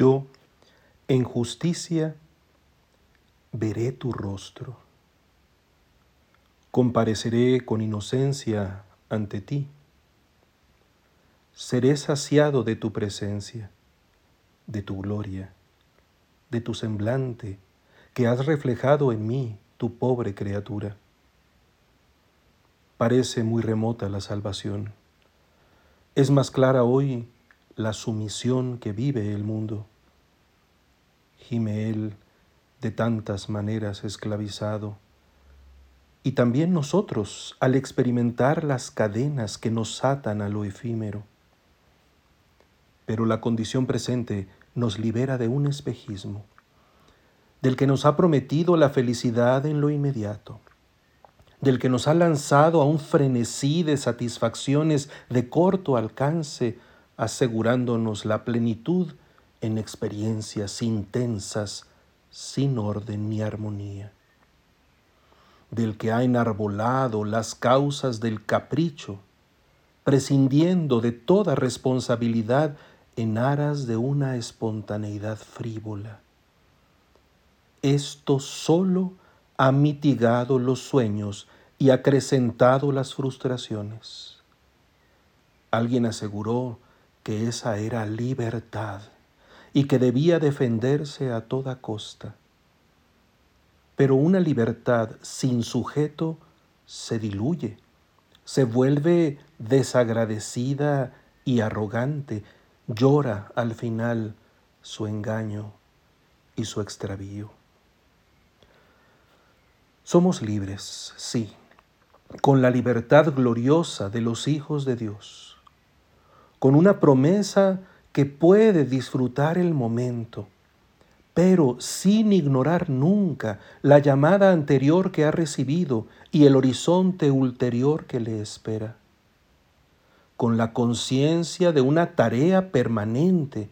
Yo, en justicia, veré tu rostro. Compareceré con inocencia ante ti. Seré saciado de tu presencia, de tu gloria, de tu semblante que has reflejado en mí, tu pobre criatura. Parece muy remota la salvación. Es más clara hoy la sumisión que vive el mundo. Gime él de tantas maneras esclavizado. Y también nosotros al experimentar las cadenas que nos atan a lo efímero. Pero la condición presente nos libera de un espejismo, del que nos ha prometido la felicidad en lo inmediato, del que nos ha lanzado a un frenesí de satisfacciones de corto alcance, asegurándonos la plenitud en experiencias intensas sin orden ni armonía, del que ha enarbolado las causas del capricho, prescindiendo de toda responsabilidad en aras de una espontaneidad frívola. Esto solo ha mitigado los sueños y acrecentado las frustraciones. Alguien aseguró que esa era libertad y que debía defenderse a toda costa. Pero una libertad sin sujeto se diluye, se vuelve desagradecida y arrogante, llora al final su engaño y su extravío. Somos libres, sí, con la libertad gloriosa de los hijos de Dios, con una promesa que puede disfrutar el momento, pero sin ignorar nunca la llamada anterior que ha recibido y el horizonte ulterior que le espera. Con la conciencia de una tarea permanente,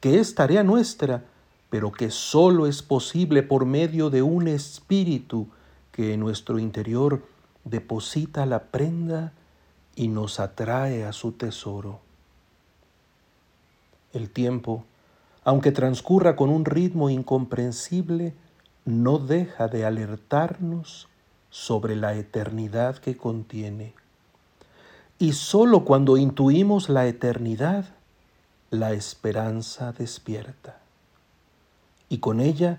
que es tarea nuestra, pero que sólo es posible por medio de un espíritu que en nuestro interior deposita la prenda y nos atrae a su tesoro. El tiempo, aunque transcurra con un ritmo incomprensible, no deja de alertarnos sobre la eternidad que contiene. Y sólo cuando intuimos la eternidad, la esperanza despierta. Y con ella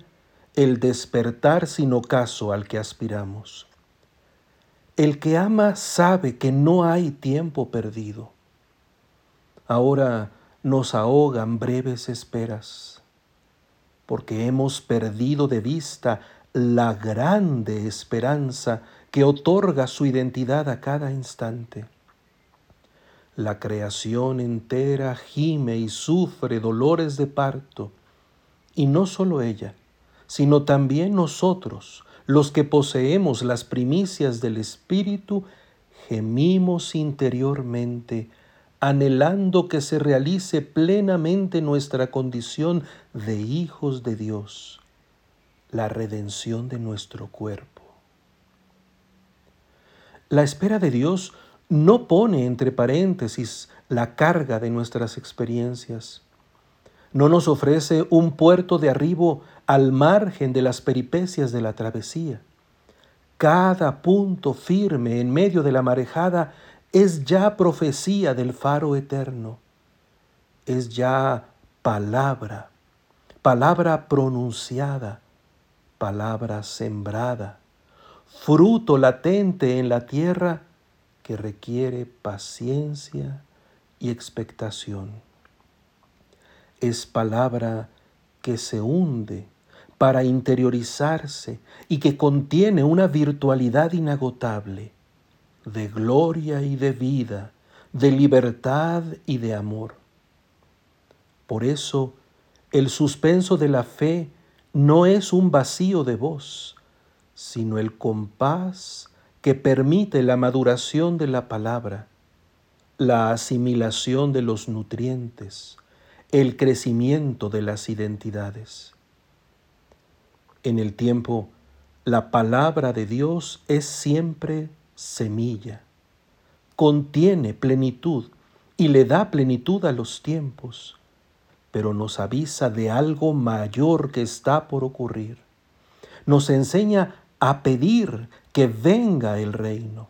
el despertar sin ocaso al que aspiramos. El que ama sabe que no hay tiempo perdido. Ahora nos ahogan breves esperas, porque hemos perdido de vista la grande esperanza que otorga su identidad a cada instante. La creación entera gime y sufre dolores de parto, y no solo ella, sino también nosotros, los que poseemos las primicias del Espíritu, gemimos interiormente anhelando que se realice plenamente nuestra condición de hijos de Dios, la redención de nuestro cuerpo. La espera de Dios no pone entre paréntesis la carga de nuestras experiencias. No nos ofrece un puerto de arribo al margen de las peripecias de la travesía. Cada punto firme en medio de la marejada es ya profecía del faro eterno, es ya palabra, palabra pronunciada, palabra sembrada, fruto latente en la tierra que requiere paciencia y expectación. Es palabra que se hunde para interiorizarse y que contiene una virtualidad inagotable de gloria y de vida, de libertad y de amor. Por eso, el suspenso de la fe no es un vacío de voz, sino el compás que permite la maduración de la palabra, la asimilación de los nutrientes, el crecimiento de las identidades. En el tiempo, la palabra de Dios es siempre semilla, contiene plenitud y le da plenitud a los tiempos, pero nos avisa de algo mayor que está por ocurrir. Nos enseña a pedir que venga el reino.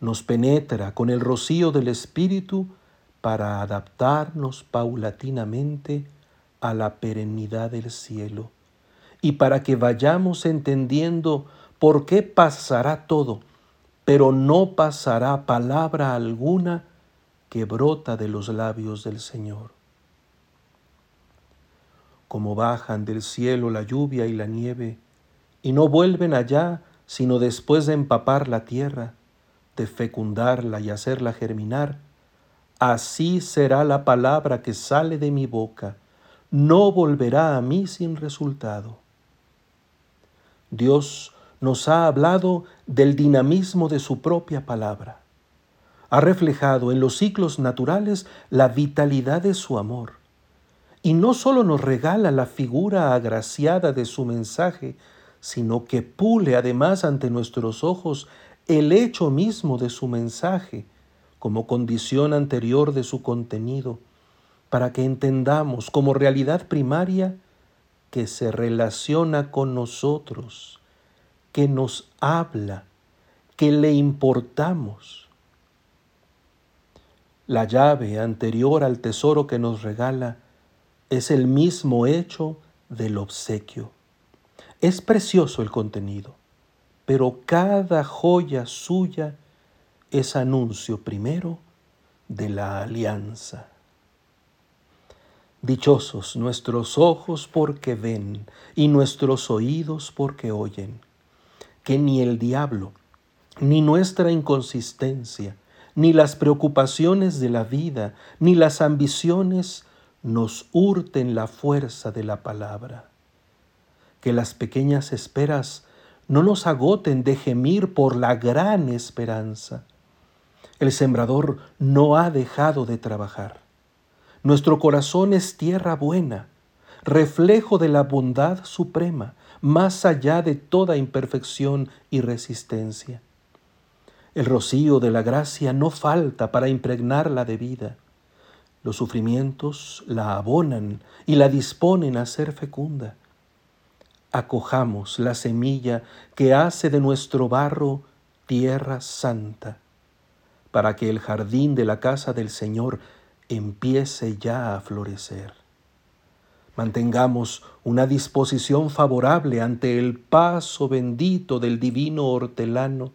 Nos penetra con el rocío del Espíritu para adaptarnos paulatinamente a la perennidad del cielo y para que vayamos entendiendo por qué pasará todo, pero no pasará palabra alguna que brota de los labios del Señor. Como bajan del cielo la lluvia y la nieve, y no vuelven allá sino después de empapar la tierra, de fecundarla y hacerla germinar, así será la palabra que sale de mi boca, no volverá a mí sin resultado. Dios nos ha hablado del dinamismo de su propia palabra. Ha reflejado en los ciclos naturales la vitalidad de su amor. Y no solo nos regala la figura agraciada de su mensaje, sino que pule además ante nuestros ojos el hecho mismo de su mensaje como condición anterior de su contenido, para que entendamos como realidad primaria que se relaciona con nosotros, que nos habla, que le importamos. La llave anterior al tesoro que nos regala es el mismo hecho del obsequio. Es precioso el contenido, pero cada joya suya es anuncio primero de la alianza. Dichosos nuestros ojos porque ven y nuestros oídos porque oyen, que ni el diablo, ni nuestra inconsistencia, ni las preocupaciones de la vida, ni las ambiciones nos hurten la fuerza de la palabra que las pequeñas esperas no nos agoten de gemir por la gran esperanza. El sembrador no ha dejado de trabajar. Nuestro corazón es tierra buena, reflejo de la bondad suprema, más allá de toda imperfección y resistencia. El rocío de la gracia no falta para impregnarla de vida. Los sufrimientos la abonan y la disponen a ser fecunda acojamos la semilla que hace de nuestro barro tierra santa, para que el jardín de la casa del Señor empiece ya a florecer. Mantengamos una disposición favorable ante el paso bendito del divino hortelano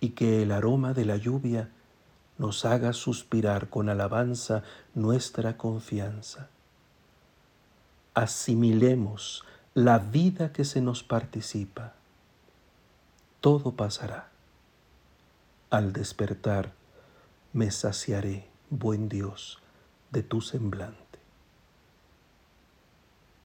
y que el aroma de la lluvia nos haga suspirar con alabanza nuestra confianza. Asimilemos la vida que se nos participa. Todo pasará. Al despertar, me saciaré, buen Dios, de tu semblante.